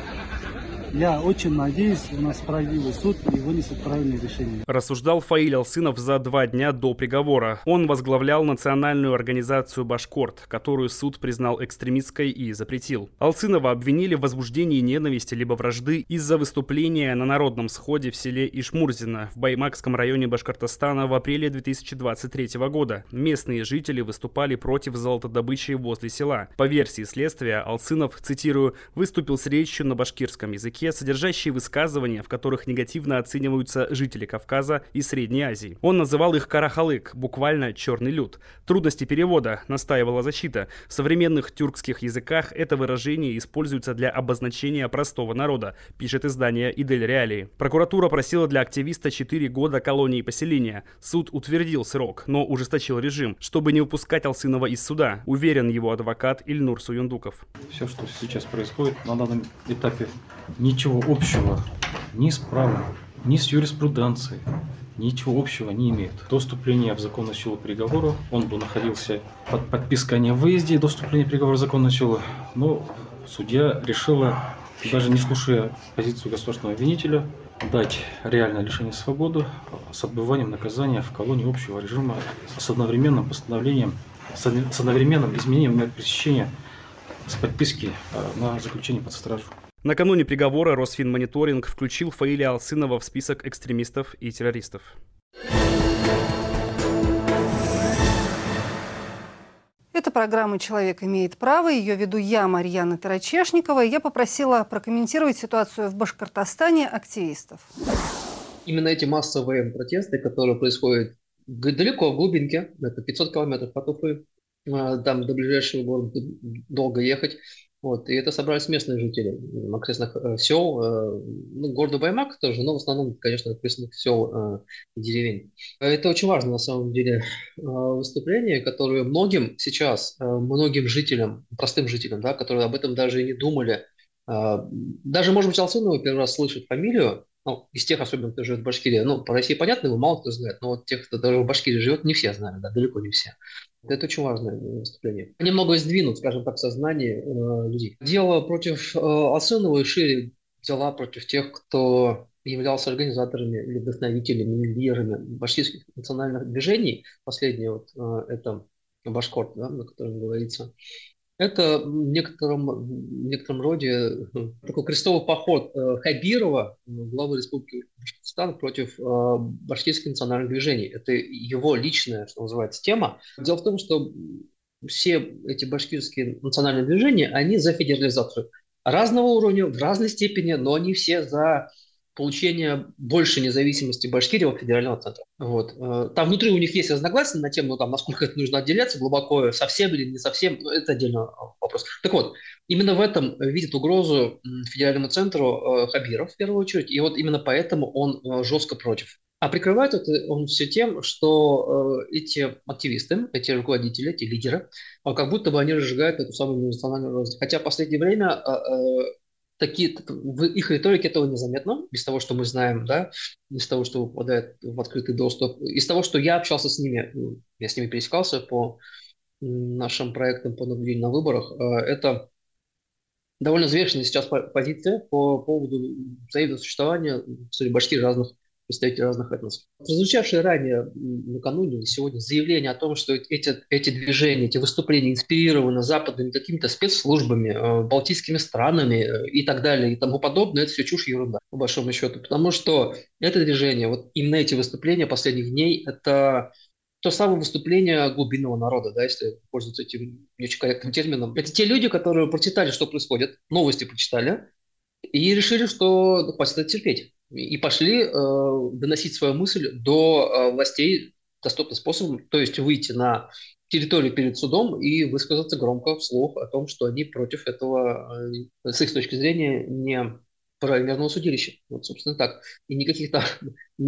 Я очень надеюсь, у нас справедливый суд и вынесет правильное решение. Рассуждал Фаиль Алсынов за два дня до приговора. Он возглавлял национальную организацию «Башкорт», которую суд признал экстремистской и запретил. Алсынова обвинили в возбуждении ненависти либо вражды из-за выступления на народном сходе в селе Ишмурзино в Баймакском районе Башкортостана в апреле 2023 года. Местные жители выступали против золотодобычи возле села. По версии следствия, Алсынов, цитирую, выступил с речью на башкирском языке языке, содержащие высказывания, в которых негативно оцениваются жители Кавказа и Средней Азии. Он называл их карахалык, буквально черный люд. Трудности перевода, настаивала защита. В современных тюркских языках это выражение используется для обозначения простого народа, пишет издание Идель Реалии. Прокуратура просила для активиста 4 года колонии поселения. Суд утвердил срок, но ужесточил режим, чтобы не упускать Алсынова из суда, уверен его адвокат Ильнур Суюндуков. Все, что сейчас происходит на данном этапе, ничего общего ни с правом, ни с юриспруденцией, ничего общего не имеет. До вступления в законную силу приговора он бы находился под подпиской о невыезде до вступления приговора в законную силу, но судья решила, даже не слушая позицию государственного обвинителя, дать реальное лишение свободы с отбыванием наказания в колонии общего режима с одновременным постановлением, с одновременным изменением мер пресечения с подписки э, на заключение под стражу. Накануне приговора Росфинмониторинг включил Фаиля Алсынова в список экстремистов и террористов. Это программа «Человек имеет право». Ее веду я, Марьяна Тарачешникова. Я попросила прокомментировать ситуацию в Башкортостане активистов. Именно эти массовые протесты, которые происходят далеко в глубинке, это 500 километров от Уфы, а, там до ближайшего города долго ехать, вот, и это собрались местные жители окрестных э, сел, э, ну, города Баймак тоже, но в основном, конечно, окрестных сел э, и деревень. Это очень важно, на самом деле, э, выступление, которое многим сейчас, э, многим жителям, простым жителям, да, которые об этом даже и не думали, э, даже, может быть, Алсынова первый раз слышит фамилию, ну, из тех, особенно, кто живет в Башкирии, ну, по России понятно, его мало кто знает, но вот тех, кто даже в Башкирии живет, не все знают, да, далеко не все. Это очень важное выступление. Немного сдвинут, скажем так, сознание э, людей. Дело против э, Асынова и шире дела против тех, кто являлся организаторами или вдохновителями, или лидерами башкирских национальных движений. Последнее вот э, это Башкорт, да, на котором говорится. Это в некотором, в некотором роде такой крестовый поход э, Хабирова, главы Республики Башкортостан, против э, башкирских национальных движений. Это его личная, что называется, тема. Дело в том, что все эти башкирские национальные движения, они за федерализацию. Разного уровня, в разной степени, но они все за получения больше независимости Башкирии от федерального центра. Вот. Э, там внутри у них есть разногласия на тему, ну, там, насколько это нужно отделяться глубоко, совсем или не совсем, ну, это отдельный вопрос. Так вот, именно в этом видит угрозу федеральному центру э, Хабиров в первую очередь, и вот именно поэтому он э, жестко против. А прикрывает это он все тем, что э, эти активисты, эти руководители, эти лидеры, э, как будто бы они разжигают эту самую национальную власть. Хотя в последнее время э, э, такие, в их риторике этого незаметно, без того, что мы знаем, да, из того, что попадает в открытый доступ, из того, что я общался с ними, ну, я с ними пересекался по нашим проектам по наблюдению на выборах, э, это довольно взвешенная сейчас позиция по поводу взаимного существования среди башки разных представителей разных этносов. Прозвучавшее ранее, накануне сегодня, заявление о том, что эти, эти движения, эти выступления инспирированы западными какими-то спецслужбами, э, балтийскими странами э, и так далее и тому подобное, это все чушь и ерунда, по большому счету. Потому что это движение, вот именно эти выступления последних дней, это то самое выступление глубинного народа, да, если пользоваться этим не очень корректным термином. Это те люди, которые прочитали, что происходит, новости прочитали, и решили, что ну, хватит это терпеть и пошли э, доносить свою мысль до э, властей доступным способом, то есть выйти на территорию перед судом и высказаться громко вслух о том, что они против этого, э, с их точки зрения, не правомерного судилища. Вот, собственно, так. И никаких там,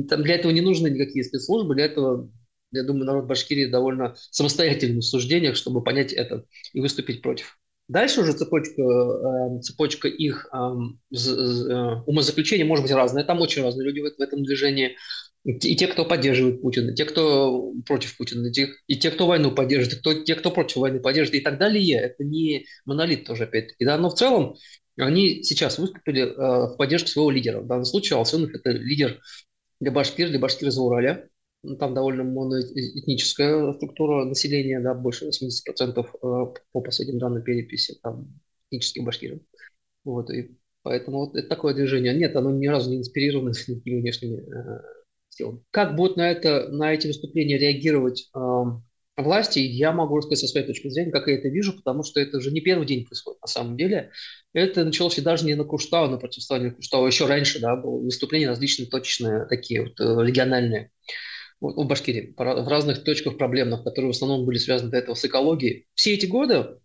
там для этого не нужны никакие спецслужбы, для этого, я думаю, народ Башкирии довольно самостоятельный в суждениях, чтобы понять это и выступить против. Дальше уже цепочка, э, цепочка их э, умозаключений может быть разная. Там очень разные люди в этом движении. И те, кто поддерживает Путина, и те, кто против Путина, и те, и те кто войну поддерживает, и кто, те, кто против войны поддерживает, и так далее. Это не монолит тоже, опять-таки. Да? Но в целом они сейчас выступили э, в поддержку своего лидера. В данном случае Алсынов – это лидер для Башкир, для Башкир из Ураля. Ну, там довольно моноэтническая структура населения, да, больше 80% э, по последним данным переписи, там, этнических башкиров. Вот, и поэтому вот это такое движение. Нет, оно ни разу не инспирировано никакими внешними э, силами. Как будут на, это, на эти выступления реагировать э, власти, я могу рассказать со своей точки зрения, как я это вижу, потому что это уже не первый день происходит на самом деле. Это началось даже не на Куштау, на противостоянии Куштау, еще раньше, да, было выступления различные, точечные, такие вот э, региональные у Башкирии, в разных точках проблемных, которые в основном были связаны до этого с экологией. Все эти годы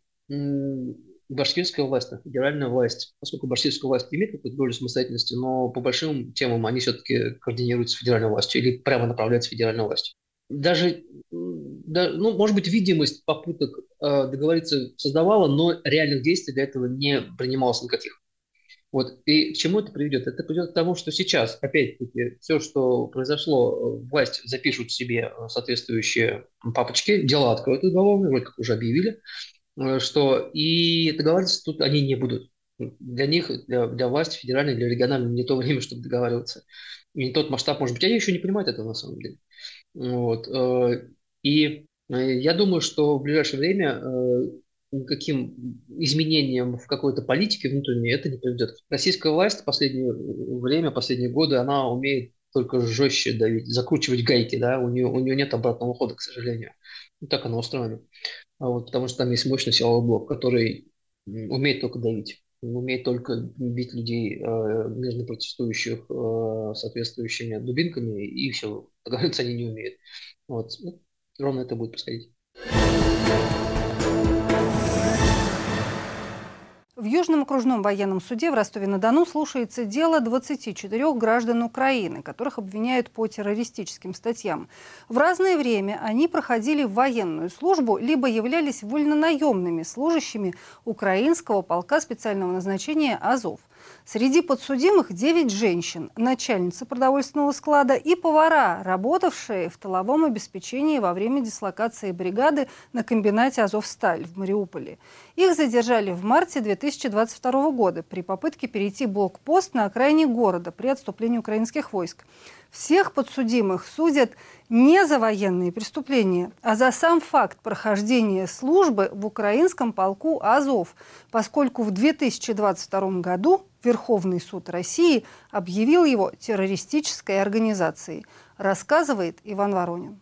башкирская власть, федеральная власть, поскольку башкирская власть имеет какую-то долю самостоятельности, но по большим темам они все-таки координируются с федеральной властью или прямо направляются федеральной властью. Даже, да, ну, может быть, видимость попыток э, договориться создавала, но реальных действий для этого не принималось никаких. Вот. И к чему это приведет? Это приведет к тому, что сейчас, опять-таки, все, что произошло, власть запишут себе соответствующие папочки, дела откроют уголовные, вроде как уже объявили, э, что и договариваться тут они не будут. Для них, для, для власти федеральной, для региональной не то время, чтобы договариваться. И не тот масштаб, может быть, они еще не понимают этого на самом деле. Вот. Э, и э, я думаю, что в ближайшее время никаким изменениям в какой-то политике внутренней это не приведет. Российская власть в последнее время, последние годы, она умеет только жестче давить, закручивать гайки, да, у нее, у нее нет обратного хода, к сожалению. И так она устроена. А вот, потому что там есть мощный силовой блок, который умеет только давить, умеет только бить людей, э, мирно протестующих, э, соответствующими дубинками, и все, договориться они не умеют. Вот. Ну, ровно это будет происходить. В Южном окружном военном суде в Ростове-на-Дону слушается дело 24 граждан Украины, которых обвиняют по террористическим статьям. В разное время они проходили военную службу, либо являлись вольнонаемными служащими украинского полка специального назначения «Азов». Среди подсудимых 9 женщин, начальница продовольственного склада и повара, работавшие в тыловом обеспечении во время дислокации бригады на комбинате «Азовсталь» в Мариуполе. Их задержали в марте 2022 года при попытке перейти блокпост на окраине города при отступлении украинских войск. Всех подсудимых судят не за военные преступления, а за сам факт прохождения службы в украинском полку «Азов», поскольку в 2022 году Верховный суд России объявил его террористической организацией, рассказывает Иван Воронин.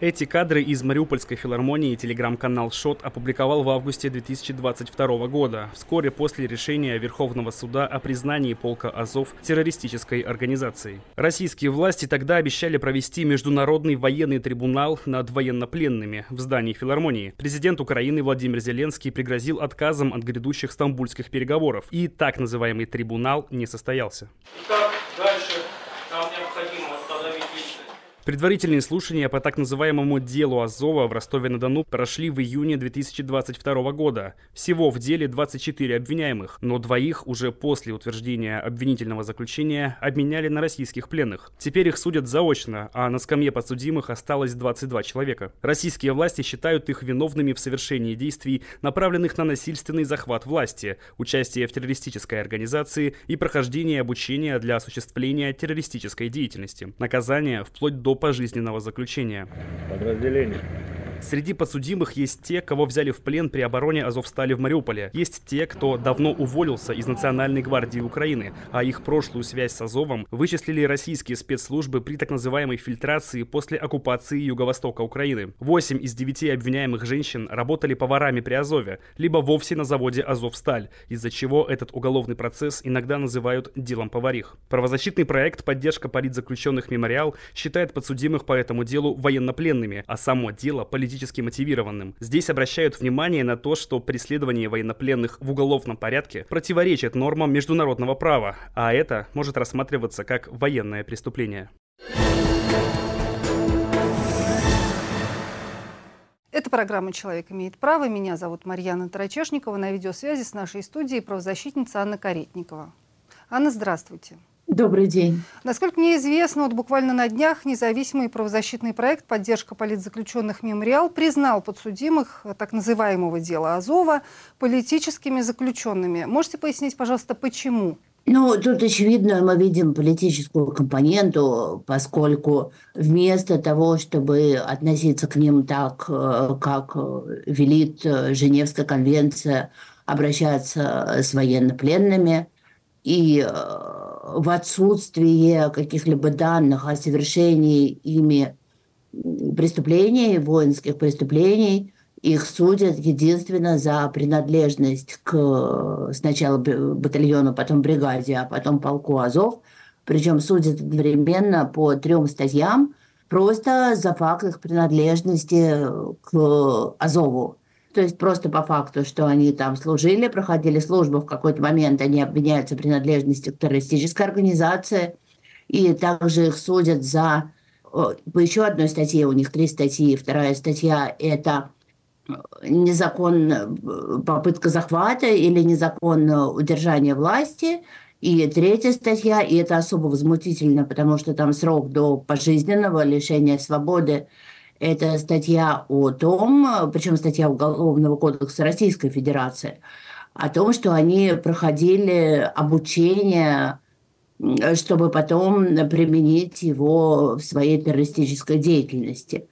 Эти кадры из Мариупольской филармонии телеграм-канал «Шот» опубликовал в августе 2022 года, вскоре после решения Верховного суда о признании полка «Азов» террористической организацией. Российские власти тогда обещали провести международный военный трибунал над военнопленными в здании филармонии. Президент Украины Владимир Зеленский пригрозил отказом от грядущих стамбульских переговоров, и так называемый трибунал не состоялся. Итак, дальше Предварительные слушания по так называемому делу Азова в Ростове-на-Дону прошли в июне 2022 года. Всего в деле 24 обвиняемых, но двоих уже после утверждения обвинительного заключения обменяли на российских пленных. Теперь их судят заочно, а на скамье подсудимых осталось 22 человека. Российские власти считают их виновными в совершении действий, направленных на насильственный захват власти, участие в террористической организации и прохождение обучения для осуществления террористической деятельности. Наказание вплоть до пожизненного заключения. Подразделение. Среди подсудимых есть те, кого взяли в плен при обороне Азовстали в Мариуполе. Есть те, кто давно уволился из Национальной гвардии Украины, а их прошлую связь с Азовом вычислили российские спецслужбы при так называемой фильтрации после оккупации Юго-Востока Украины. Восемь из девяти обвиняемых женщин работали поварами при Азове, либо вовсе на заводе Азовсталь, из-за чего этот уголовный процесс иногда называют делом поварих. Правозащитный проект «Поддержка политзаключенных Мемориал» считает подсудимых по этому делу военнопленными, а само дело политическим политически мотивированным. Здесь обращают внимание на то, что преследование военнопленных в уголовном порядке противоречит нормам международного права, а это может рассматриваться как военное преступление. Это программа «Человек имеет право». Меня зовут Марьяна Тарачешникова. На видеосвязи с нашей студией правозащитница Анна Каретникова. Анна, здравствуйте. Добрый день. Насколько мне известно, вот буквально на днях независимый правозащитный проект «Поддержка политзаключенных Мемориал» признал подсудимых так называемого дела Азова политическими заключенными. Можете пояснить, пожалуйста, почему? Ну, тут, очевидно, мы видим политическую компоненту, поскольку вместо того, чтобы относиться к ним так, э, как велит Женевская конвенция, обращаться с военнопленными и э, в отсутствие каких-либо данных о совершении ими преступлений, воинских преступлений, их судят единственно за принадлежность к сначала батальону, потом бригаде, а потом полку Азов. Причем судят одновременно по трем статьям, просто за факт их принадлежности к Азову. То есть просто по факту, что они там служили, проходили службу, в какой-то момент они обвиняются в принадлежности к террористической организации, и также их судят за... По еще одной статье, у них три статьи. Вторая статья – это незаконная попытка захвата или незаконное удержание власти. И третья статья, и это особо возмутительно, потому что там срок до пожизненного лишения свободы это статья о том, причем статья Уголовного кодекса Российской Федерации, о том, что они проходили обучение, чтобы потом применить его в своей террористической деятельности.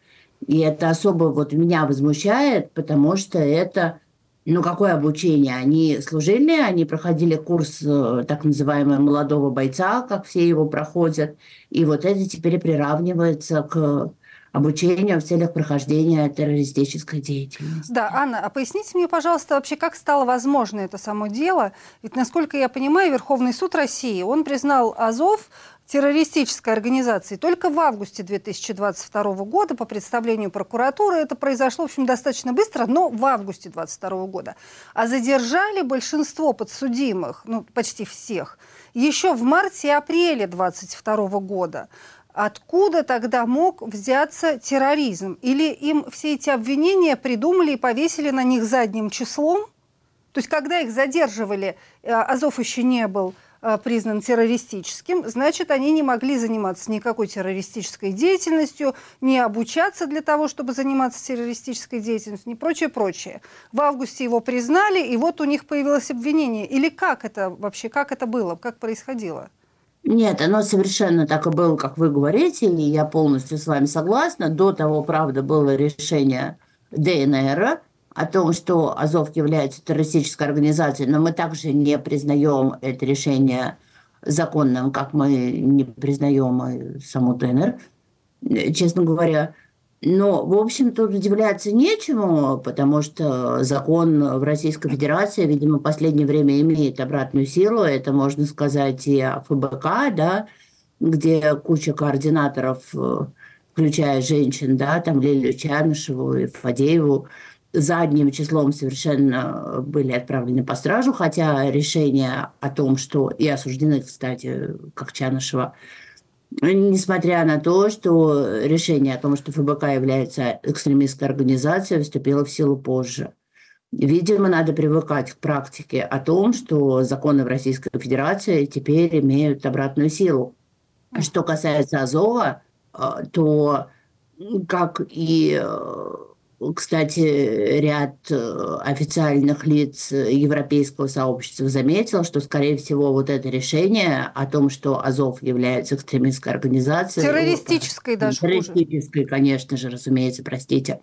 И это особо вот меня возмущает, потому что это, ну какое обучение? Они служили, они проходили курс э, так называемого молодого бойца, как все его проходят, и вот это теперь приравнивается к обучения в целях прохождения террористической деятельности. Да, Анна, а поясните мне, пожалуйста, вообще, как стало возможно это само дело? Ведь, насколько я понимаю, Верховный суд России, он признал Азов террористической организацией только в августе 2022 года по представлению прокуратуры. Это произошло, в общем, достаточно быстро, но в августе 2022 года. А задержали большинство подсудимых, ну, почти всех, еще в марте и апреле 2022 года. Откуда тогда мог взяться терроризм? Или им все эти обвинения придумали и повесили на них задним числом? То есть, когда их задерживали, э, Азов еще не был э, признан террористическим, значит, они не могли заниматься никакой террористической деятельностью, не обучаться для того, чтобы заниматься террористической деятельностью, не прочее, прочее. В августе его признали, и вот у них появилось обвинение. Или как это вообще, как это было, как происходило? Нет, оно совершенно так и было, как вы говорите, и я полностью с вами согласна. До того, правда, было решение ДНР о том, что Азов является террористической организацией, но мы также не признаем это решение законным, как мы не признаем саму ДНР, честно говоря. Но, в общем, тут удивляться нечему, потому что закон в Российской Федерации, видимо, в последнее время имеет обратную силу. Это можно сказать и о ФБК, да, где куча координаторов, включая женщин, да, там Лилию Чанышеву и Фадееву, задним числом совершенно были отправлены по стражу, хотя решение о том, что и осуждены, кстати, как Чанышева, несмотря на то, что решение о том, что ФБК является экстремистской организацией, вступило в силу позже. Видимо, надо привыкать к практике о том, что законы в Российской Федерации теперь имеют обратную силу. Что касается Азова, э, то, как и э, кстати, ряд э, официальных лиц европейского сообщества заметил, что, скорее всего, вот это решение о том, что Азов является экстремистской организацией... Террористической даже Террористической, конечно же, разумеется, простите.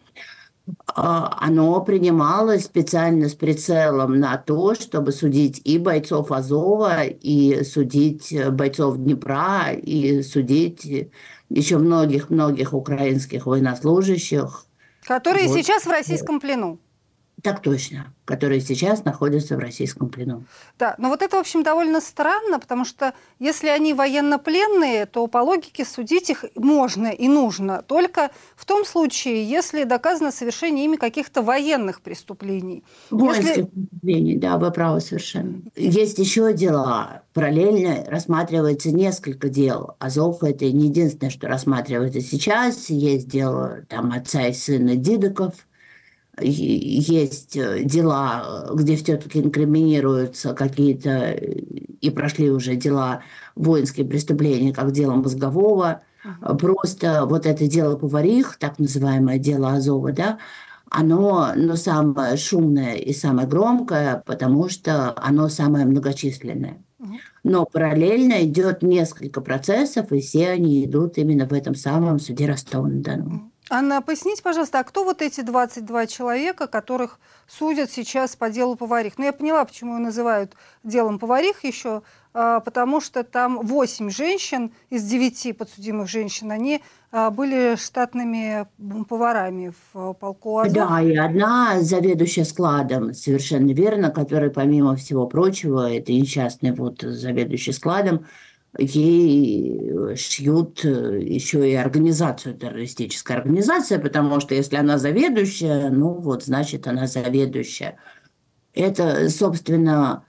А, оно принималось специально с прицелом на то, чтобы судить и бойцов Азова, и судить бойцов Днепра, и судить еще многих-многих украинских военнослужащих, Которые вот. сейчас в российском плену. Так точно, которые сейчас находятся в российском плену. Да, но вот это, в общем, довольно странно, потому что если они военнопленные, то по логике судить их можно и нужно только в том случае, если доказано совершение ими каких-то военных преступлений. Воинских если... преступлений, да, вы правы совершенно. Есть еще дела. Параллельно рассматривается несколько дел. Азов – это не единственное, что рассматривается сейчас. Есть дело там отца и сына Дидоков – есть э, дела, где все-таки инкриминируются какие-то, и прошли уже дела воинские преступления, как дело мозгового. Просто вот это дело поварих, так называемое дело Азова, да, оно ну, самое шумное и самое громкое, потому что оно самое многочисленное. Но параллельно идет несколько процессов, и все они идут именно в этом самом суде Ростова-на-Дону. Анна, поясните, пожалуйста, а кто вот эти 22 человека, которых судят сейчас по делу поварих? Ну, я поняла, почему его называют делом поварих еще, а, потому что там 8 женщин из 9 подсудимых женщин, они а, были штатными поварами в полку Азов. Да, и одна заведующая складом, совершенно верно, которая, помимо всего прочего, это несчастный вот заведующий складом, ей шьют э, еще и организацию, террористическая организация, потому что если она заведующая, ну вот, значит, она заведующая. Это, собственно,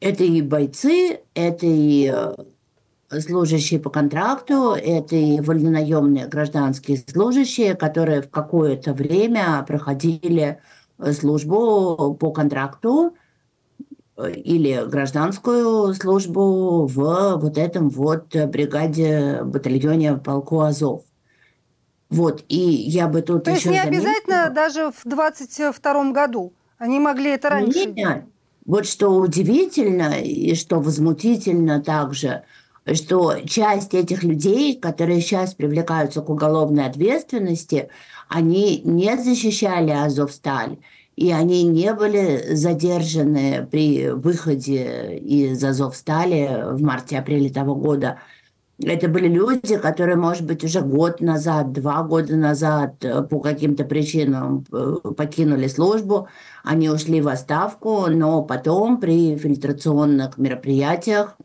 это и бойцы, это и э, служащие по контракту, это и вольнонаемные гражданские служащие, которые в какое-то время проходили службу по контракту, или гражданскую службу в вот этом вот бригаде, батальоне полку Азов. Вот, и я бы тут То еще есть не заметила... обязательно даже в 22 году? Они могли это раньше Нет? Вот что удивительно и что возмутительно также, что часть этих людей, которые сейчас привлекаются к уголовной ответственности, они не защищали Азовсталь, и они не были задержаны при выходе из Азовстали в марте-апреле того года. Это были люди, которые, может быть, уже год назад, два года назад э, по каким-то причинам э, покинули службу, они ушли в отставку, но потом при фильтрационных мероприятиях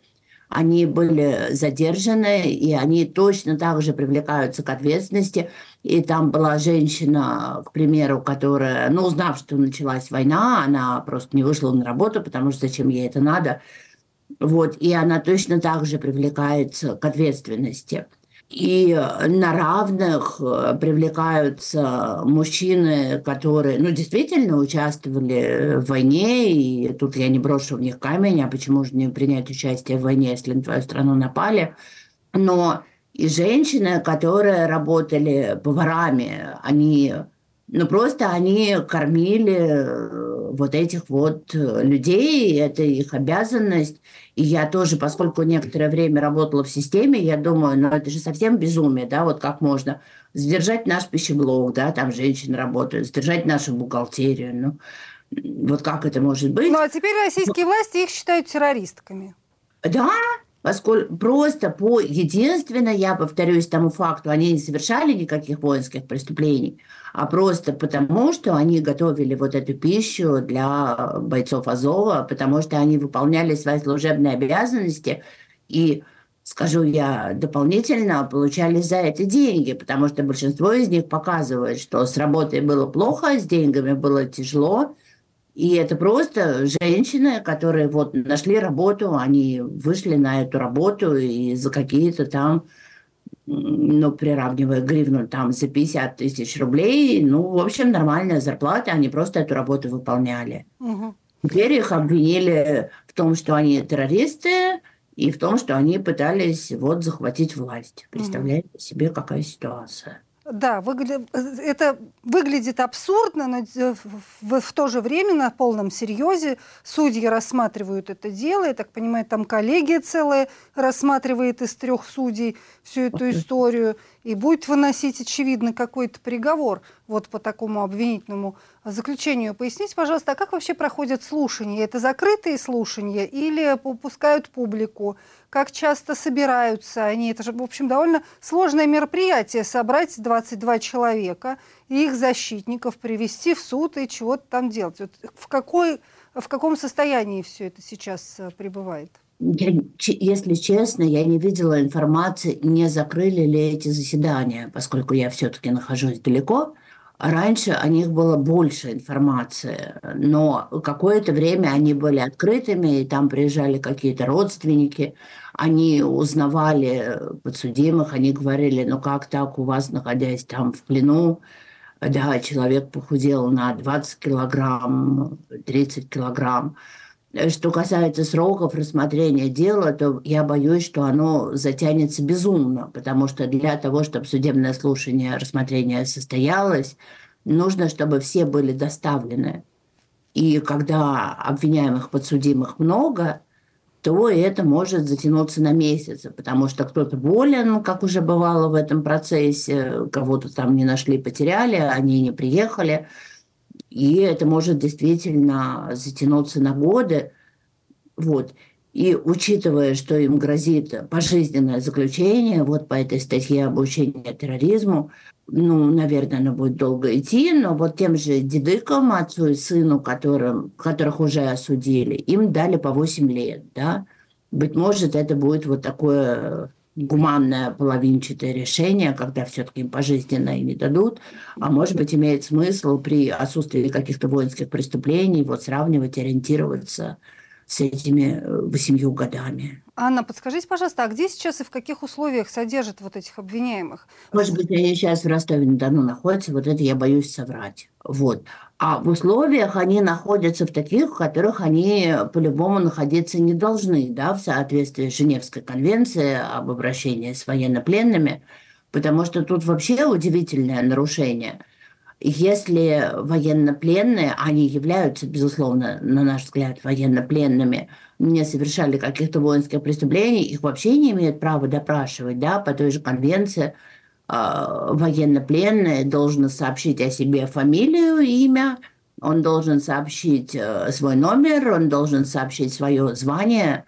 они были задержаны, и они точно так же привлекаются к ответственности. И там была женщина, к примеру, которая, ну, узнав, что началась война, она просто не вышла на работу, потому что зачем ей это надо. Вот, и она точно так же привлекается к ответственности. И на равных э, привлекаются мужчины, которые, ну, действительно участвовали в войне, и тут я не брошу в них камень, а почему же не принять участие в войне, если на твою страну напали. Но и женщины, которые работали поварами, они, ну, просто они кормили э, вот этих вот людей, это их обязанность. И я тоже, поскольку некоторое время работала в системе, я думаю, ну это же совсем безумие, да, вот как можно сдержать наш пищеблок, да, там женщины работают, сдержать нашу бухгалтерию, ну, вот как это может быть? Ну, а теперь российские власти их считают террористками. Да, поскольку просто по единственно, я повторюсь тому факту, они не совершали никаких воинских преступлений, а просто потому, что они готовили вот эту пищу для бойцов Азова, потому что они выполняли свои служебные обязанности и скажу я дополнительно, получали за это деньги, потому что большинство из них показывает, что с работой было плохо, с деньгами было тяжело, и это просто женщины, которые вот нашли работу, они вышли на эту работу и за какие-то там ну, приравнивая гривну там за 50 тысяч рублей, ну, в общем, нормальная зарплата, они просто эту работу выполняли. Угу. Теперь их обвинили в том, что они террористы, и в том, что они пытались вот захватить власть. Представляете угу. себе, какая ситуация? Да, выгля... это выглядит абсурдно, но в, в то же время на полном серьезе судьи рассматривают это дело. Я так понимаю, там коллегия целая рассматривает из трех судей всю эту историю и будет выносить, очевидно, какой-то приговор вот по такому обвинительному заключению. Поясните, пожалуйста, а как вообще проходят слушания? Это закрытые слушания или пускают публику? Как часто собираются они? Это же, в общем, довольно сложное мероприятие собрать 22 человека и их защитников привести в суд и чего-то там делать. Вот в, какой, в каком состоянии все это сейчас э, пребывает? Если честно, я не видела информации, не закрыли ли эти заседания, поскольку я все-таки нахожусь далеко. Раньше о них было больше информации, но какое-то время они были открытыми, и там приезжали какие-то родственники, они узнавали подсудимых, они говорили, ну как так у вас, находясь там в плену, да, человек похудел на 20 килограмм, 30 килограмм, что касается сроков рассмотрения дела, то я боюсь, что оно затянется безумно, потому что для того, чтобы судебное слушание, рассмотрение состоялось, нужно, чтобы все были доставлены. И когда обвиняемых подсудимых много, то это может затянуться на месяцы, потому что кто-то болен, как уже бывало в этом процессе, кого-то там не нашли, потеряли, они не приехали – и это может действительно затянуться на годы. Вот. И учитывая, что им грозит пожизненное заключение, вот по этой статье обучения терроризму, ну, наверное, оно будет долго идти, но вот тем же дедыкам, отцу и сыну, которым, которых уже осудили, им дали по 8 лет, да. Быть может, это будет вот такое гуманное половинчатое решение, когда все-таки им пожизненно не дадут, а может быть имеет смысл при отсутствии каких-то воинских преступлений вот сравнивать, ориентироваться с этими э, восемью годами. Анна, подскажите, пожалуйста, а где сейчас и в каких условиях содержат вот этих обвиняемых? Может быть, они сейчас в Ростове-на-Дону находятся, вот это я боюсь соврать. Вот. А в условиях они находятся в таких, в которых они по-любому находиться не должны, да, в соответствии с Женевской конвенцией об обращении с военнопленными, потому что тут вообще удивительное нарушение. Если военнопленные, они являются, безусловно, на наш взгляд, военнопленными, не совершали каких-то воинских преступлений, их вообще не имеют права допрашивать, да, по той же конвенции – военнопленный должен сообщить о себе фамилию, имя, он должен сообщить э, свой номер, он должен сообщить свое звание.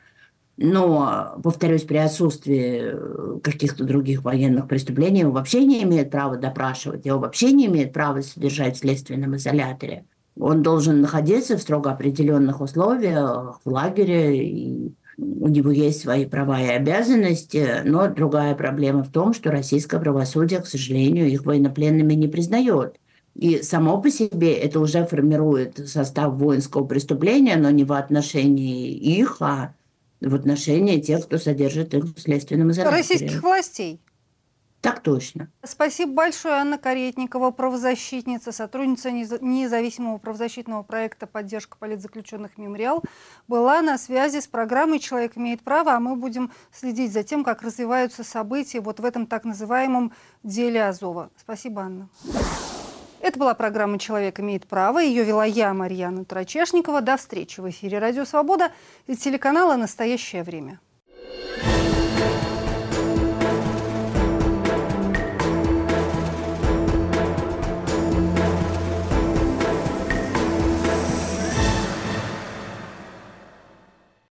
Но, повторюсь, при отсутствии э, каких-то других военных преступлений он вообще не имеет права допрашивать, его вообще не имеет права содержать в следственном изоляторе. Он должен находиться в строго определенных условиях в лагере и у него есть свои права и обязанности, но другая проблема в том, что российское правосудие, к сожалению, их военнопленными не признает. И само по себе это уже формирует состав воинского преступления, но не в отношении их, а в отношении тех, кто содержит их в следственном изоляторе. Российских властей. Так точно. Спасибо большое, Анна Каретникова, правозащитница, сотрудница независимого правозащитного проекта «Поддержка политзаключенных «Мемориал», была на связи с программой «Человек имеет право», а мы будем следить за тем, как развиваются события вот в этом так называемом деле Азова. Спасибо, Анна. Это была программа «Человек имеет право». Ее вела я, Марьяна Трачешникова. До встречи в эфире «Радио Свобода» и телеканала «Настоящее время».